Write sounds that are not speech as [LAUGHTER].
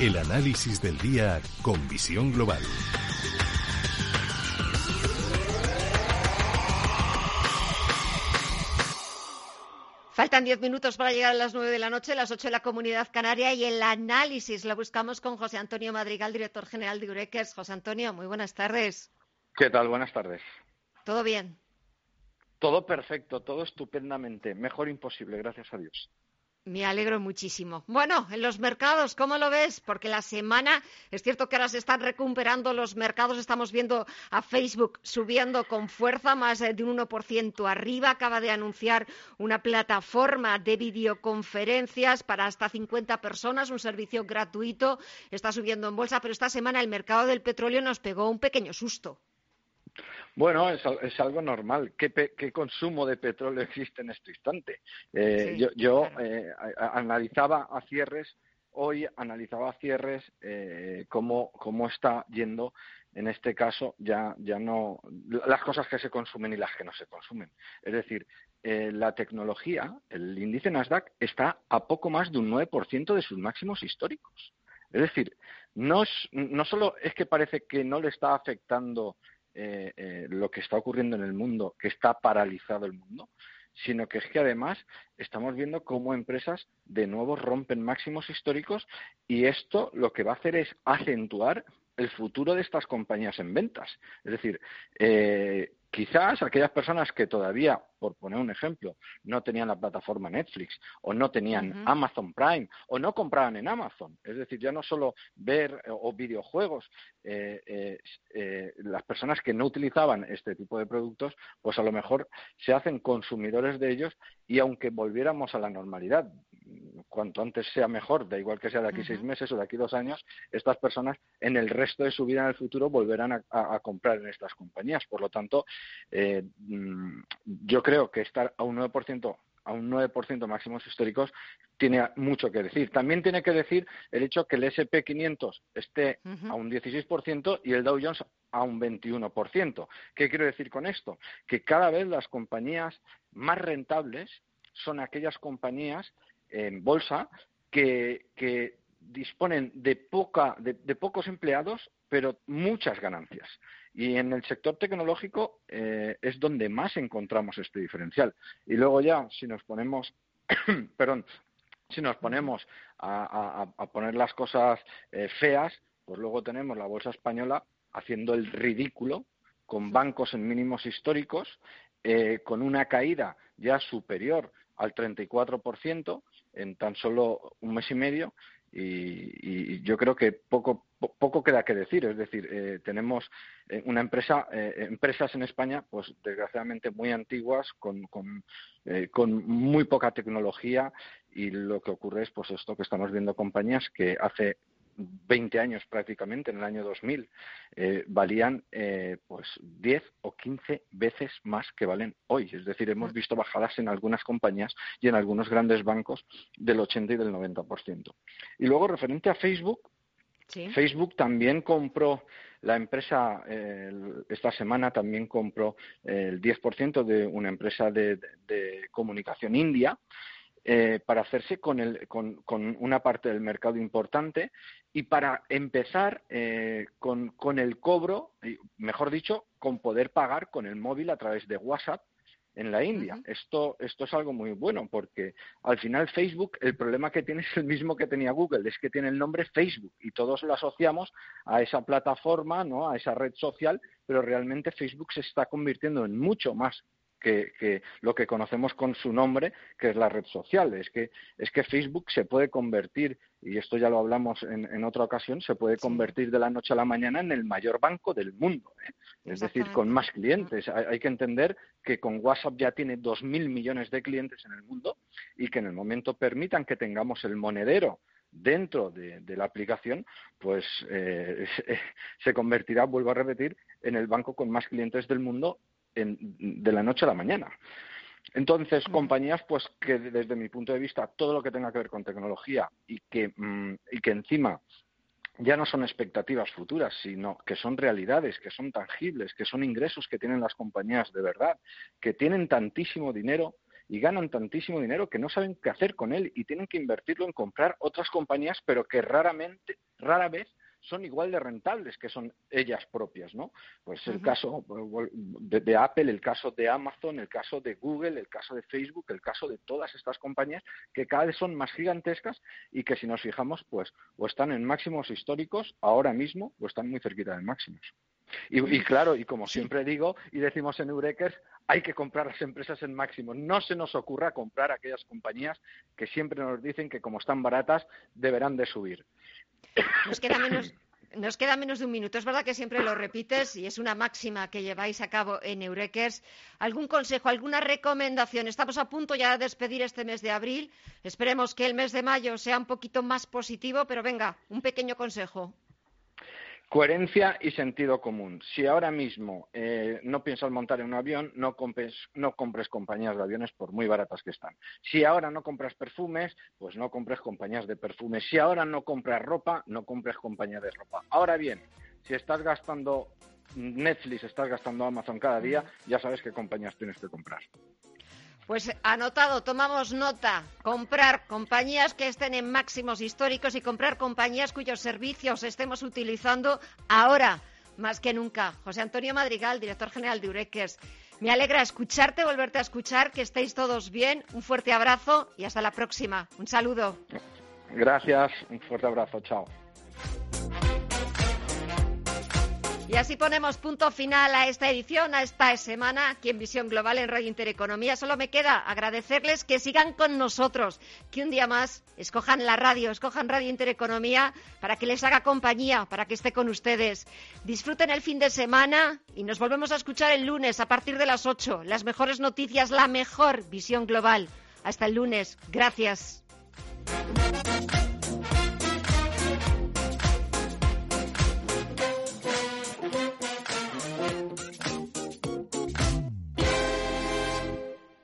El análisis del día con visión global. Faltan diez minutos para llegar a las nueve de la noche, las ocho de la Comunidad Canaria y el análisis lo buscamos con José Antonio Madrigal, director general de Urequers. José Antonio, muy buenas tardes. ¿Qué tal? Buenas tardes. ¿Todo bien? Todo perfecto, todo estupendamente. Mejor imposible, gracias a Dios. Me alegro muchísimo. Bueno, en los mercados, ¿cómo lo ves? Porque la semana, es cierto que ahora se están recuperando los mercados, estamos viendo a Facebook subiendo con fuerza, más de un 1% arriba, acaba de anunciar una plataforma de videoconferencias para hasta 50 personas, un servicio gratuito, está subiendo en bolsa, pero esta semana el mercado del petróleo nos pegó un pequeño susto. Bueno, es, algo normal. ¿Qué, consumo de petróleo existe en este instante? Eh, yo, eh, analizaba a cierres, hoy analizaba a cierres eh, cómo, está yendo, en este caso, ya, ya no las cosas que se consumen y las que no se consumen. Es decir, la tecnología, el índice Nasdaq, está a poco más de un 9% de sus máximos históricos. Es decir, no, no solo es que parece que no le está afectando eh, eh, lo que está ocurriendo en el mundo, que está paralizado el mundo, sino que es que además estamos viendo cómo empresas de nuevo rompen máximos históricos y esto lo que va a hacer es acentuar el futuro de estas compañías en ventas. Es decir, eh, quizás aquellas personas que todavía, por poner un ejemplo, no tenían la plataforma Netflix o no tenían Amazon Prime o no compraban en Amazon, es decir, ya no solo ver eh, o videojuegos, eh, eh, las personas que no utilizaban este tipo de productos, pues a lo mejor se hacen consumidores de ellos y aunque volviéramos a la normalidad, cuanto antes sea mejor, da igual que sea de aquí seis meses o de aquí dos años, estas personas en el resto de su vida en el futuro volverán a, comprar en estas compañías. Por lo tanto, eh, mm, yo creo que estar a un 9% a un 9% máximos históricos tiene mucho que decir. También tiene que decir el hecho que el SP500 esté a un 16% y el Dow Jones a un 21%. ¿Qué quiero decir con esto? Que cada vez las compañías más rentables son aquellas compañías en bolsa que, disponen de, poca, de, pocos empleados, pero muchas ganancias. Y en el sector tecnológico eh, es donde más encontramos este diferencial. Y luego ya, si nos ponemos, [COUGHS] perdón, si nos ponemos a, poner las cosas eh, feas, pues luego tenemos la bolsa española haciendo el ridículo con bancos en mínimos históricos, eh, con una caída ya superior al 34%, en tan solo un mes y medio y, yo creo que poco poco queda que decir. Es decir eh, tenemos eh, una empresa eh, empresas en España pues desgraciadamente muy antiguas con, con, con muy poca tecnología y lo que ocurre es pues esto que estamos viendo compañías que hace 20 años prácticamente, en el año 2000, eh, valían eh, pues 10 o 15 veces más que valen hoy. Es decir, hemos visto bajadas en algunas compañías y en algunos grandes bancos del 80 y del 90%. Y luego, referente a Facebook, Facebook también compró la empresa, esta semana también compró el 10% de una empresa de comunicación india eh, para hacerse con, el, con, con, una parte del mercado importante y para empezar eh, con, con, el cobro, mejor dicho, con poder pagar con el móvil a través de WhatsApp en la India. esto, esto es algo muy bueno porque al final Facebook, el problema que tiene es el mismo que tenía Google, es que tiene el nombre Facebook y todos lo asociamos a esa plataforma, ¿no? a esa red social, pero realmente Facebook se está convirtiendo en mucho más que, lo que conocemos con su nombre, que es la red social. Es que, es que Facebook se puede convertir, y esto ya lo hablamos en, otra ocasión, se puede convertir de la noche a la mañana en el mayor banco del mundo. ¿eh? Es decir, con más clientes. Hay, que entender que con WhatsApp ya tiene 2.000 millones de clientes en el mundo y que en el momento permitan que tengamos el monedero dentro de, la aplicación, pues eh, [LAUGHS] se convertirá, vuelvo a repetir, en el banco con más clientes del mundo de la noche a la mañana. Entonces, compañías, pues que desde mi punto de vista, todo lo que tenga que ver con tecnología y que, mm, y que encima ya no son expectativas futuras, sino que son realidades, que son tangibles, que son ingresos que tienen las compañías de verdad, que tienen tantísimo dinero y ganan tantísimo dinero que no saben qué hacer con él y tienen que invertirlo en comprar otras compañías, pero que raramente, rara vez son igual de rentables que son ellas propias, ¿no? Pues el caso de, Apple, el caso de Amazon, el caso de Google, el caso de Facebook, el caso de todas estas compañías que cada vez son más gigantescas y que si nos fijamos, pues o están en máximos históricos ahora mismo o están muy cerquita de máximos. Y, claro, y como siempre digo y decimos en Eurekers, hay que comprar las empresas en máximos. No se nos ocurra comprar aquellas compañías que siempre nos dicen que como están baratas deberán de subir. Nos queda menos, nos queda menos de un minuto. Es verdad que siempre lo repites y es una máxima que lleváis a cabo en Eurekers. ¿Algún consejo, alguna recomendación? Estamos a punto ya de despedir este mes de abril. Esperemos que el mes de mayo sea un poquito más positivo, pero venga, un pequeño consejo. Coherencia y sentido común. Si ahora mismo eh, no piensas montar en un avión, no compres, no compres compañías de aviones por muy baratas que están. Si ahora no compras perfumes, pues no compres compañías de perfumes. Si ahora no compras ropa, no compres compañías de ropa. Ahora bien, si estás gastando Netflix, estás gastando Amazon cada día, ya sabes qué compañías tienes que comprar. Pues anotado, tomamos nota. Comprar compañías que estén en máximos históricos y comprar compañías cuyos servicios estemos utilizando ahora más que nunca. José Antonio Madrigal, director general de Ureques. Me alegra escucharte, volverte a escuchar, que estéis todos bien. Un fuerte abrazo y hasta la próxima. Un saludo. Gracias, un fuerte abrazo. Chao. Y así ponemos punto final a esta edición, a esta semana aquí en Visión Global en Radio Intereconomía. Solo me queda agradecerles que sigan con nosotros, que un día más escojan la radio, escojan Radio Intereconomía para que les haga compañía, para que esté con ustedes. Disfruten el fin de semana y nos volvemos a escuchar el lunes a partir de las 8. Las mejores noticias, la mejor Visión Global. Hasta el lunes. Gracias.